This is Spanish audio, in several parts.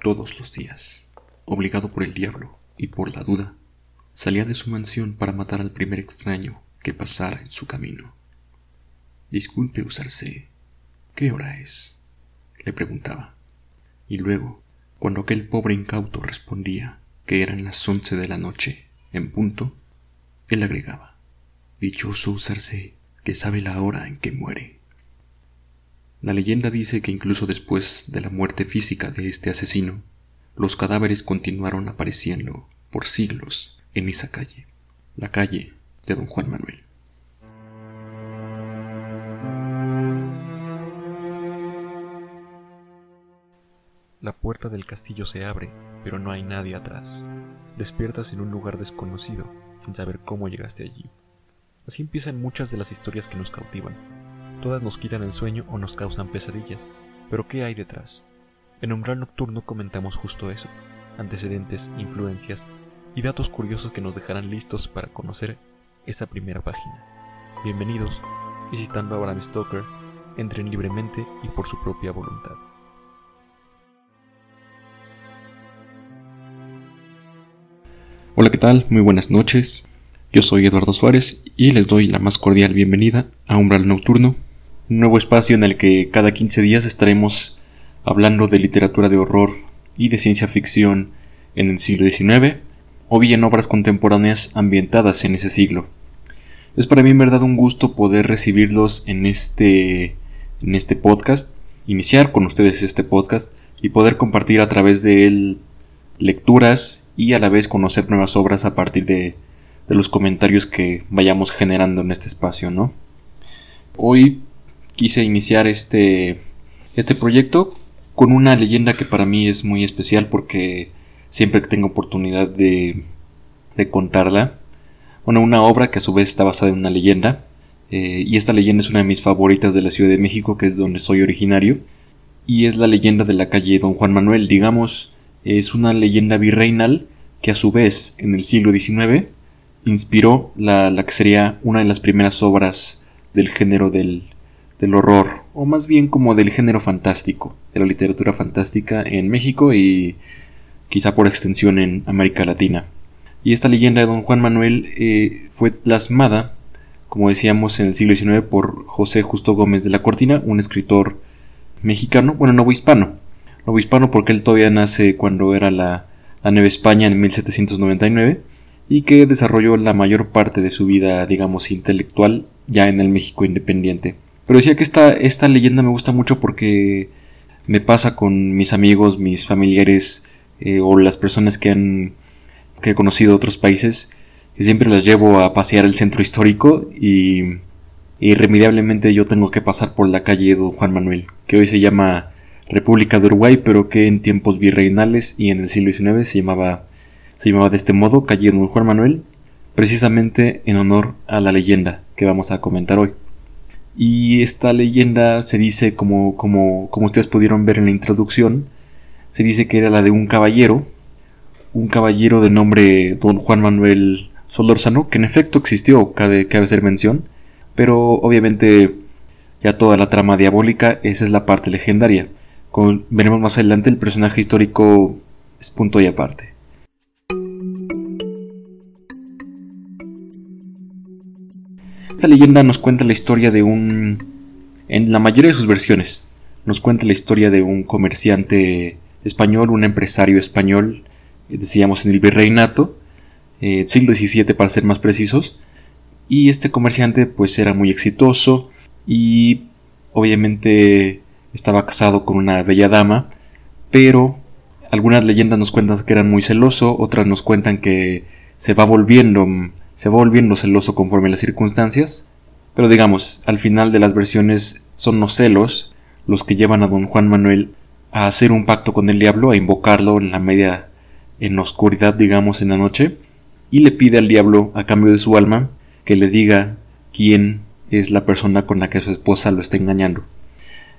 Todos los días, obligado por el diablo y por la duda, salía de su mansión para matar al primer extraño que pasara en su camino. Disculpe usarse, ¿qué hora es? le preguntaba. Y luego, cuando aquel pobre incauto respondía que eran las once de la noche, en punto, él agregaba, Dichoso usarse que sabe la hora en que muere. La leyenda dice que incluso después de la muerte física de este asesino, los cadáveres continuaron apareciendo por siglos en esa calle, la calle de don Juan Manuel. La puerta del castillo se abre, pero no hay nadie atrás. Despiertas en un lugar desconocido, sin saber cómo llegaste allí. Así empiezan muchas de las historias que nos cautivan. Todas nos quitan el sueño o nos causan pesadillas. Pero ¿qué hay detrás? En Umbral Nocturno comentamos justo eso, antecedentes, influencias y datos curiosos que nos dejarán listos para conocer esa primera página. Bienvenidos, visitando a Bram Stoker, entren libremente y por su propia voluntad. Hola, ¿qué tal? Muy buenas noches. Yo soy Eduardo Suárez y les doy la más cordial bienvenida a Umbral Nocturno, un nuevo espacio en el que cada 15 días estaremos hablando de literatura de horror y de ciencia ficción en el siglo XIX o bien obras contemporáneas ambientadas en ese siglo. Es para mí en verdad un gusto poder recibirlos en este, en este podcast, iniciar con ustedes este podcast y poder compartir a través de él lecturas y a la vez conocer nuevas obras a partir de, los comentarios que vayamos generando en este espacio, ¿no? Hoy quise iniciar este, este proyecto con una leyenda que para mí es muy especial porque siempre que tengo oportunidad de, de contarla, bueno, una obra que a su vez está basada en una leyenda, eh, y esta leyenda es una de mis favoritas de la Ciudad de México, que es donde soy originario, y es la leyenda de la calle Don Juan Manuel, digamos, es una leyenda virreinal que a su vez en el siglo XIX inspiró la, que sería una de las primeras obras del género del, del, horror, o más bien como del género fantástico, de la literatura fantástica en México y quizá por extensión en América Latina. Y esta leyenda de Don Juan Manuel eh, fue plasmada, como decíamos, en el siglo XIX por José Justo Gómez de la Cortina, un escritor mexicano, bueno, nuevo hispano, hispano porque él todavía nace cuando era la, Nueva España en 1799 y que desarrolló la mayor parte de su vida, digamos, intelectual ya en el México independiente. Pero decía que esta, leyenda me gusta mucho porque me pasa con mis amigos, mis familiares eh, o las personas que han que he conocido otros países, que siempre las llevo a pasear el centro histórico y irremediablemente yo tengo que pasar por la calle Don Juan Manuel, que hoy se llama República de Uruguay, pero que en tiempos virreinales y en el siglo XIX se llamaba, se llamaba de este modo Calle Don Juan Manuel, precisamente en honor a la leyenda que vamos a comentar hoy. Y esta leyenda se dice, como, como, como ustedes pudieron ver en la introducción, se dice que era la de un caballero, un caballero de nombre Don Juan Manuel Solórzano, que en efecto existió, cabe, cabe hacer mención, pero obviamente ya toda la trama diabólica, esa es la parte legendaria. Como veremos más adelante, el personaje histórico es punto y aparte. Esta leyenda nos cuenta la historia de un... En la mayoría de sus versiones, nos cuenta la historia de un comerciante español, un empresario español, eh, decíamos en el virreinato, eh, siglo XVII para ser más precisos, y este comerciante pues era muy exitoso y obviamente estaba casado con una bella dama, pero algunas leyendas nos cuentan que era muy celoso, otras nos cuentan que se va volviendo se va volviendo celoso conforme las circunstancias, pero digamos, al final de las versiones son los celos los que llevan a don Juan Manuel a hacer un pacto con el diablo, a invocarlo en la media en la oscuridad, digamos, en la noche, y le pide al diablo a cambio de su alma que le diga quién es la persona con la que su esposa lo está engañando.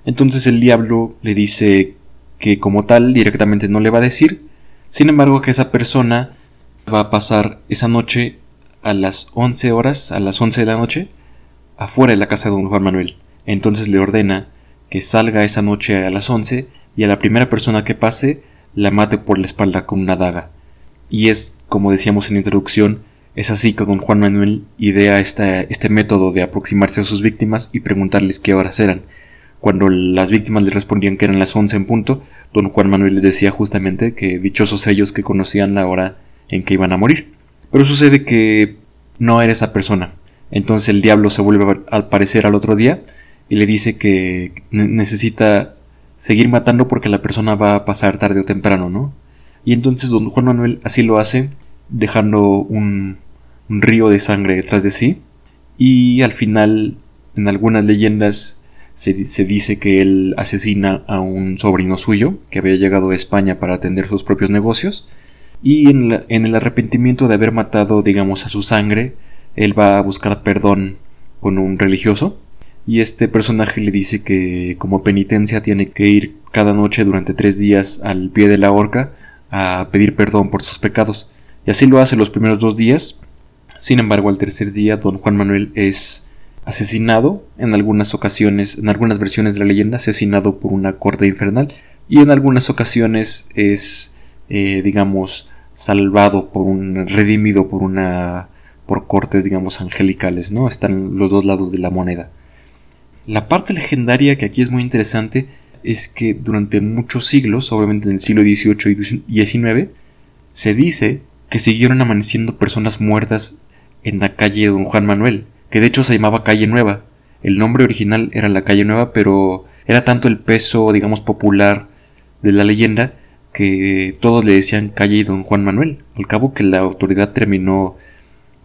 Entonces el diablo le dice que como tal directamente no le va a decir, sin embargo que esa persona va a pasar esa noche a las 11 horas, a las 11 de la noche, afuera de la casa de don Juan Manuel. Entonces le ordena que salga esa noche a las 11 y a la primera persona que pase la mate por la espalda con una daga. Y es, como decíamos en la introducción, es así que don Juan Manuel idea este método de aproximarse a sus víctimas y preguntarles qué horas eran. Cuando las víctimas le respondían que eran las once en punto, don Juan Manuel les decía justamente que dichosos ellos que conocían la hora en que iban a morir. Pero sucede que no era esa persona. Entonces el diablo se vuelve al parecer al otro día y le dice que necesita seguir matando porque la persona va a pasar tarde o temprano, ¿no? Y entonces don Juan Manuel así lo hace, dejando un, río de sangre detrás de sí. Y al final, en algunas leyendas, se, dice que él asesina a un sobrino suyo que había llegado a España para atender sus propios negocios. Y en, el arrepentimiento de haber matado, digamos, a su sangre, él va a buscar perdón con un religioso y este personaje le dice que como penitencia tiene que ir cada noche durante tres días al pie de la horca a pedir perdón por sus pecados. Y así lo hace los primeros dos días. Sin embargo, al tercer día, don Juan Manuel es asesinado, en algunas ocasiones, en algunas versiones de la leyenda, asesinado por una corte infernal, y en algunas ocasiones es, eh, digamos, salvado por un, redimido por una por cortes, digamos, angelicales, ¿no? Están los dos lados de la moneda. La parte legendaria que aquí es muy interesante es que durante muchos siglos, obviamente en el siglo XVIII y XIX, se dice que siguieron amaneciendo personas muertas en la calle Don Juan Manuel, que de hecho se llamaba Calle Nueva. El nombre original era la Calle Nueva, pero era tanto el peso, digamos, popular de la leyenda que todos le decían Calle Don Juan Manuel. Al cabo que la autoridad terminó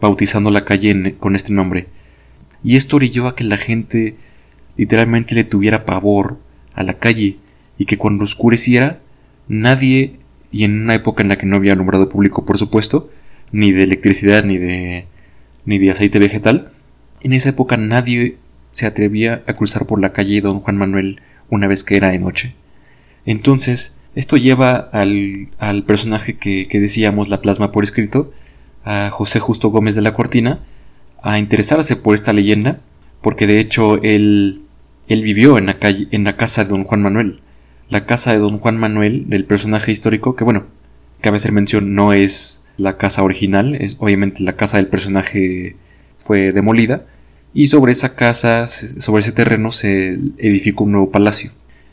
bautizando la calle con este nombre. Y esto orilló a que la gente literalmente le tuviera pavor a la calle y que cuando oscureciera nadie, y en una época en la que no había alumbrado público por supuesto, ni de electricidad ni de, ni de aceite vegetal, en esa época nadie se atrevía a cruzar por la calle Don Juan Manuel una vez que era de noche. Entonces, esto lleva al, al personaje que, decíamos, la plasma por escrito, a José Justo Gómez de la Cortina a interesarse por esta leyenda, porque de hecho él, él vivió en la, calle, en la casa de don Juan Manuel. La casa de don Juan Manuel, del personaje histórico, que bueno, cabe hacer mención, no es la casa original, es obviamente la casa del personaje fue demolida, y sobre esa casa, sobre ese terreno se edificó un nuevo palacio.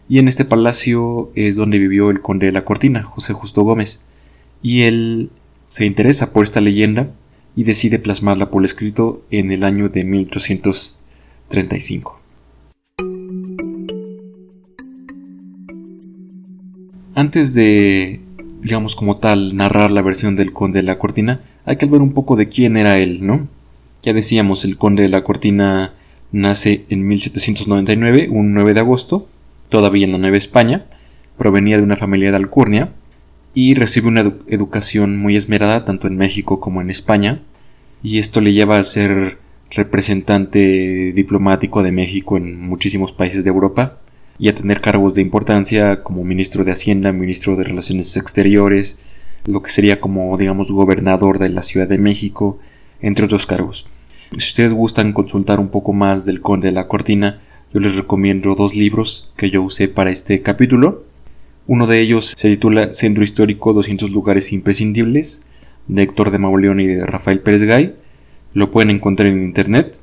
Y en este palacio es donde vivió el conde de la Cortina, José Justo Gómez. Y él se interesa por esta leyenda y decide plasmarla por escrito en el año de 1835. Antes de, digamos como tal, narrar la versión del conde de la cortina, hay que ver un poco de quién era él, ¿no? Ya decíamos, el conde de la cortina nace en 1799, un 9 de agosto, todavía en la Nueva España, provenía de una familia de Alcurnia, y recibe una educación muy esmerada tanto en México como en España y esto le lleva a ser representante diplomático de México en muchísimos países de Europa y a tener cargos de importancia como ministro de Hacienda, ministro de Relaciones Exteriores, lo que sería como digamos gobernador de la Ciudad de México, entre otros cargos. Si ustedes gustan consultar un poco más del conde de la cortina, yo les recomiendo dos libros que yo usé para este capítulo. Uno de ellos se titula Centro Histórico 200 lugares imprescindibles de Héctor de Mauleón y de Rafael Pérez Gay. Lo pueden encontrar en internet,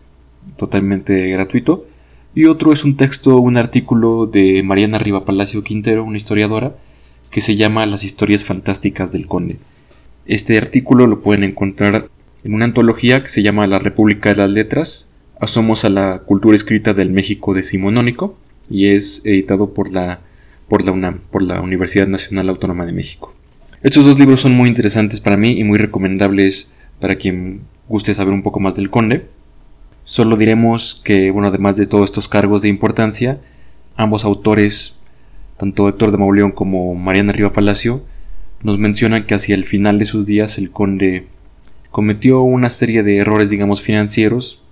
totalmente gratuito. Y otro es un texto, un artículo de Mariana Riva Palacio Quintero, una historiadora, que se llama Las historias fantásticas del Conde. Este artículo lo pueden encontrar en una antología que se llama La República de las Letras, Asomos a la cultura escrita del México decimonónico, y es editado por la por la UNAM, por la Universidad Nacional Autónoma de México. Estos dos libros son muy interesantes para mí y muy recomendables para quien guste saber un poco más del conde. Solo diremos que, bueno, además de todos estos cargos de importancia, ambos autores, tanto Héctor de Mauleón como Mariana Riva Palacio, nos mencionan que hacia el final de sus días el conde cometió una serie de errores, digamos, financieros,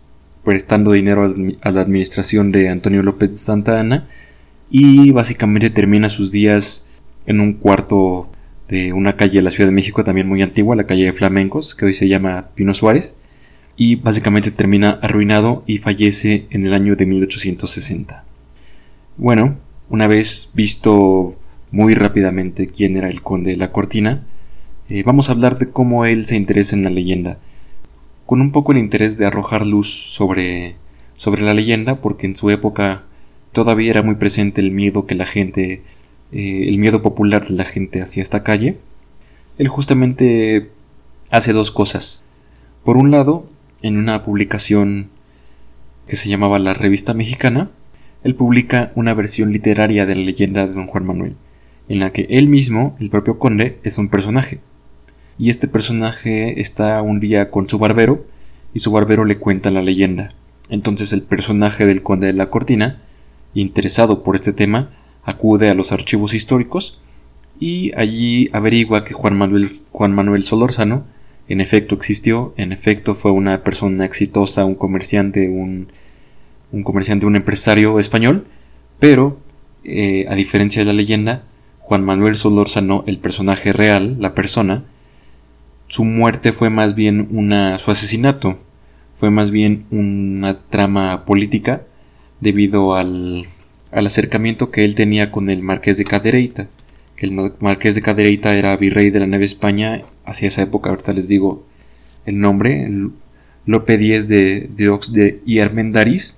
prestando dinero a la administración de Antonio López de Santa Ana y básicamente termina sus días en un cuarto de una calle de la Ciudad de México también muy antigua, la calle de Flamencos, que hoy se llama Pino Suárez, y básicamente termina arruinado y fallece en el año de 1860. Bueno, una vez visto muy rápidamente quién era el conde de la cortina, eh, vamos a hablar de cómo él se interesa en la leyenda, con un poco el interés de arrojar luz sobre, sobre la leyenda, porque en su época todavía era muy presente el miedo que la gente, eh, el miedo popular de la gente hacia esta calle. Él justamente hace dos cosas. Por un lado, en una publicación que se llamaba La Revista Mexicana, él publica una versión literaria de la leyenda de don Juan Manuel, en la que él mismo, el propio conde, es un personaje. Y este personaje está un día con su barbero y su barbero le cuenta la leyenda. Entonces el personaje del conde de la cortina, interesado por este tema, acude a los archivos históricos y allí averigua que Juan Manuel, Juan Manuel Solórzano en efecto existió, en efecto fue una persona exitosa, un comerciante, un, un comerciante, un empresario español, pero eh, a diferencia de la leyenda, Juan Manuel Solórzano, el personaje real, la persona, su muerte fue más bien una, su asesinato fue más bien una trama política debido al, al acercamiento que él tenía con el marqués de Cadereyta, que el marqués de Cadereyta era virrey de la Nueva España hacia esa época, ahorita les digo el nombre, Lope X de, Diox de Armendaris,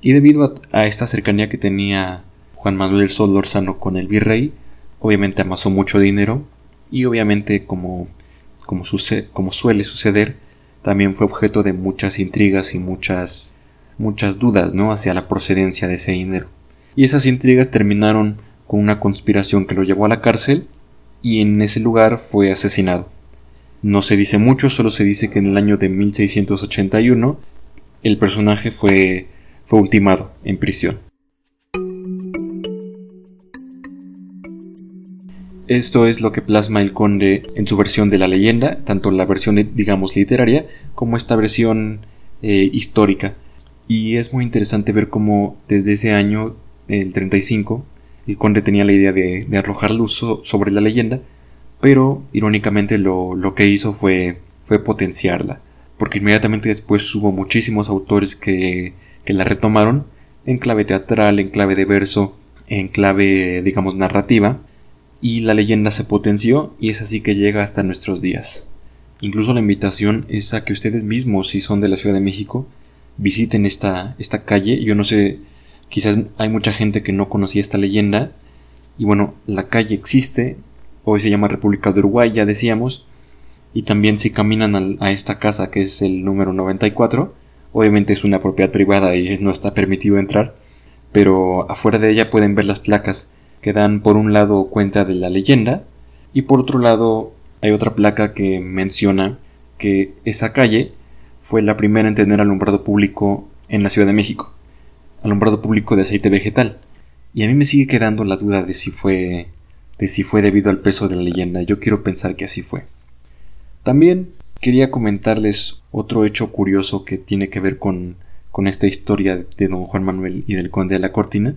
y debido a, esta cercanía que tenía Juan Manuel Solórzano con el virrey, obviamente amasó mucho dinero y obviamente como, como, como suele suceder, también fue objeto de muchas intrigas y muchas, muchas dudas ¿no? hacia la procedencia de ese dinero. Y esas intrigas terminaron con una conspiración que lo llevó a la cárcel y en ese lugar fue asesinado. No se dice mucho, solo se dice que en el año de 1681 el personaje fue fue ultimado en prisión. Esto es lo que plasma el conde en su versión de la leyenda, tanto la versión, digamos, literaria, como esta versión eh, histórica. Y es muy interesante ver cómo desde ese año, el 35, el conde tenía la idea de, arrojar luz sobre la leyenda, pero irónicamente lo, lo que hizo fue, fue potenciarla, porque inmediatamente después hubo muchísimos autores que que la retomaron en clave teatral, en clave de verso, en clave, digamos, narrativa, y la leyenda se potenció y es así que llega hasta nuestros días. Incluso la invitación es a que ustedes mismos, si son de la Ciudad de México, visiten esta, esta calle. Yo no sé, quizás hay mucha gente que no conocía esta leyenda. Y bueno, la calle existe, hoy se llama República de Uruguay, ya decíamos. Y también si caminan a esta casa, que es el número 94, Obviamente es una propiedad privada y no está permitido entrar, pero afuera de ella pueden ver las placas que dan por un lado cuenta de la leyenda y por otro lado hay otra placa que menciona que esa calle fue la primera en tener alumbrado público en la Ciudad de México, alumbrado público de aceite vegetal. Y a mí me sigue quedando la duda de si fue de si fue debido al peso de la leyenda. Yo quiero pensar que así fue. También quería comentarles otro hecho curioso que tiene que ver con, con esta historia de don Juan Manuel y del conde de la Cortina,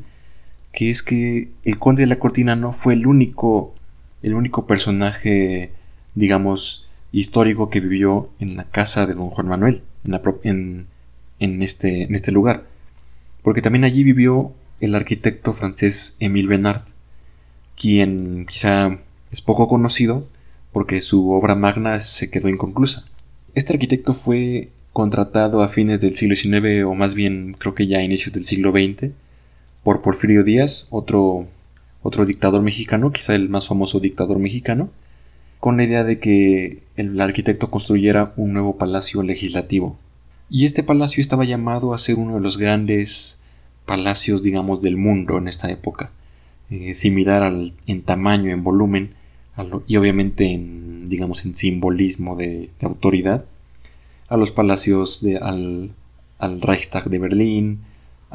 que es que el conde de la Cortina no fue el único, el único personaje, digamos, histórico que vivió en la casa de don Juan Manuel, en, en, este, en este lugar, porque también allí vivió el arquitecto francés Émile Bernard, quien quizá es poco conocido, porque su obra magna se quedó inconclusa. Este arquitecto fue contratado a fines del siglo XIX o más bien creo que ya a inicios del siglo XX por Porfirio Díaz, otro, otro dictador mexicano, quizá el más famoso dictador mexicano, con la idea de que el arquitecto construyera un nuevo palacio legislativo. Y este palacio estaba llamado a ser uno de los grandes palacios, digamos, del mundo en esta época, eh, similar en tamaño, en volumen, y obviamente en, digamos, en simbolismo de, autoridad, a los palacios de, al, al, Reichstag de Berlín,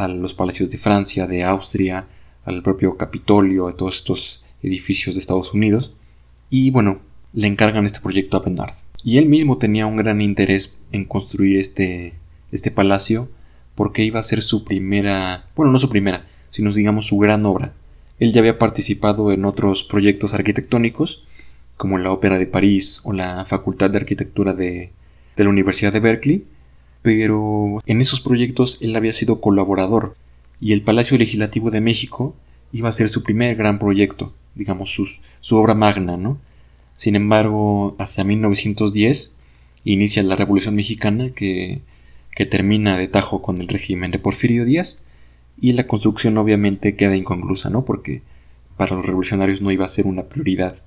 a los palacios de Francia, de Austria, al propio Capitolio, a todos estos edificios de Estados Unidos. Y bueno, le encargan este proyecto a Bernard. Y él mismo tenía un gran interés en construir este, este palacio porque iba a ser su primera, bueno, no su primera, sino digamos su gran obra. Él ya había participado en otros proyectos arquitectónicos, como la Ópera de París o la Facultad de Arquitectura de, la Universidad de Berkeley, pero en esos proyectos él había sido colaborador y el Palacio Legislativo de México iba a ser su primer gran proyecto, digamos su obra magna, ¿no? Sin embargo, hacia 1910 inicia la Revolución Mexicana que, que termina de tajo con el régimen de Porfirio Díaz y la construcción obviamente queda inconclusa, ¿no? Porque para los revolucionarios no iba a ser una prioridad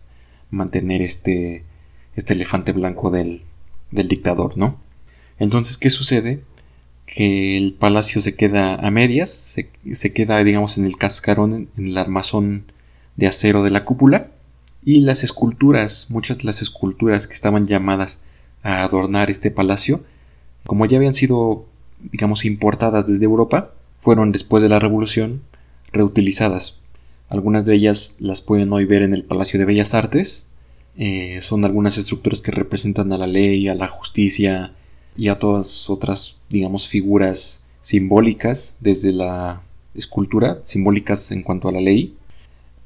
mantener este, este elefante blanco del, del dictador, ¿no? Entonces, ¿qué sucede? Que el palacio se queda a medias, se, se queda, digamos, en el cascarón, en el armazón de acero de la cúpula, y las esculturas, muchas de las esculturas que estaban llamadas a adornar este palacio, como ya habían sido, digamos, importadas desde Europa, fueron después de la Revolución reutilizadas. Algunas de ellas las pueden hoy ver en el Palacio de Bellas Artes. Eh, son algunas estructuras que representan a la ley, a la justicia y a todas otras, digamos, figuras simbólicas desde la escultura, simbólicas en cuanto a la ley.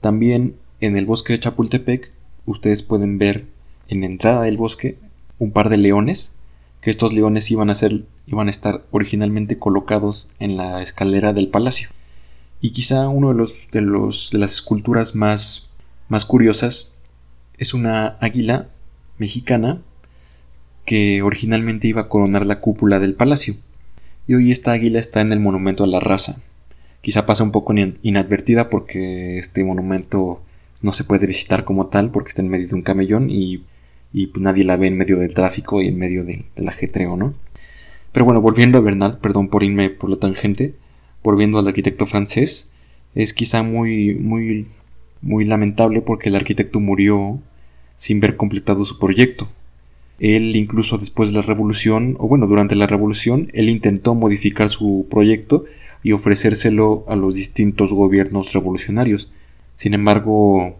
También en el bosque de Chapultepec ustedes pueden ver en la entrada del bosque un par de leones, que estos leones iban a, ser, iban a estar originalmente colocados en la escalera del palacio. Y quizá uno de, los, de, los, de las esculturas más, más curiosas es una águila mexicana que originalmente iba a coronar la cúpula del palacio. Y hoy esta águila está en el monumento a la raza. Quizá pasa un poco inadvertida porque este monumento no se puede visitar como tal porque está en medio de un camellón y, pues nadie la ve en medio del tráfico y en medio del ajetreo, ¿no? Pero bueno, volviendo a Bernard, perdón por irme por la tangente, volviendo al arquitecto francés, es quizá muy, muy, muy lamentable porque el arquitecto murió sin ver completado su proyecto. Él incluso después de la revolución, o bueno, durante la revolución, él intentó modificar su proyecto y ofrecérselo a los distintos gobiernos revolucionarios. Sin embargo,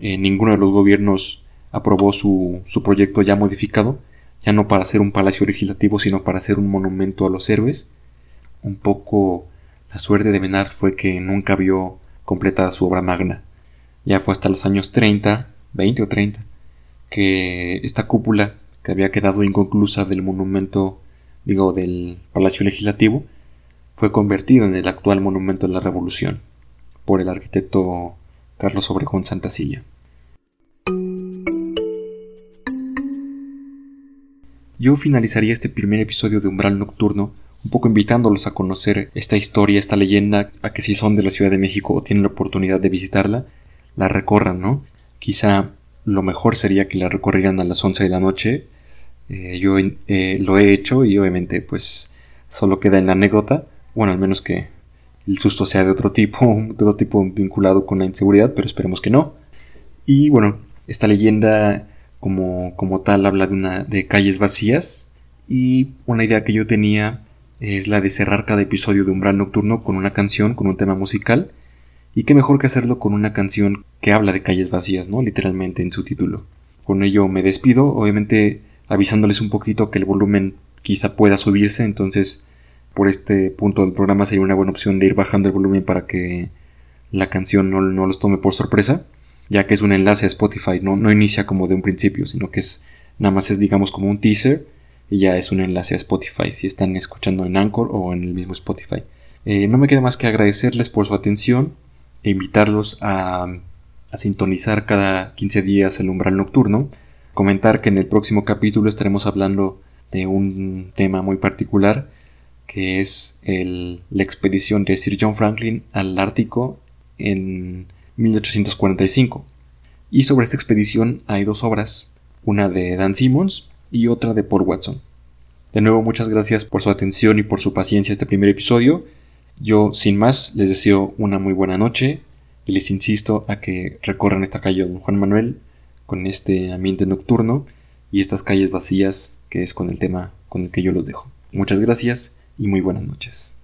eh, ninguno de los gobiernos aprobó su, su proyecto ya modificado, ya no para hacer un palacio legislativo, sino para hacer un monumento a los héroes. Un poco la suerte de Menard fue que nunca vio completada su obra magna. Ya fue hasta los años 30, 20 o 30, que esta cúpula que había quedado inconclusa del monumento, digo, del Palacio Legislativo, fue convertida en el actual monumento de la Revolución por el arquitecto Carlos Obregón Silla. Yo finalizaría este primer episodio de Umbral Nocturno un poco invitándolos a conocer esta historia, esta leyenda, a que si son de la Ciudad de México o tienen la oportunidad de visitarla, la recorran, ¿no? Quizá lo mejor sería que la recorrieran a las 11 de la noche. Eh, yo eh, lo he hecho y obviamente pues solo queda en la anécdota, bueno, al menos que el susto sea de otro tipo, de otro tipo vinculado con la inseguridad, pero esperemos que no. Y bueno, esta leyenda como, como tal habla de, una, de calles vacías y una idea que yo tenía es la de cerrar cada episodio de Umbral Nocturno con una canción, con un tema musical. Y qué mejor que hacerlo con una canción que habla de calles vacías, ¿no? Literalmente en su título. Con ello me despido, obviamente avisándoles un poquito que el volumen quizá pueda subirse, entonces por este punto del programa sería una buena opción de ir bajando el volumen para que la canción no, los tome por sorpresa, ya que es un enlace a Spotify, no, no inicia como de un principio, sino que es nada más es digamos como un teaser y ya es un enlace a Spotify si están escuchando en Anchor o en el mismo Spotify. Eh, no me queda más que agradecerles por su atención e invitarlos a, a sintonizar cada 15 días el umbral nocturno. Comentar que en el próximo capítulo estaremos hablando de un tema muy particular que es la expedición de Sir John Franklin al Ártico en 1845. Y sobre esta expedición hay dos obras, una de Dan Simmons y otra de Paul Watson. De nuevo, muchas gracias por su atención y por su paciencia este primer episodio. Yo, sin más, les deseo una muy buena noche y les insisto a que recorran esta calle Don Juan Manuel con este ambiente nocturno y estas calles vacías que es con el tema con el que yo los dejo. Muchas gracias y muy buenas noches.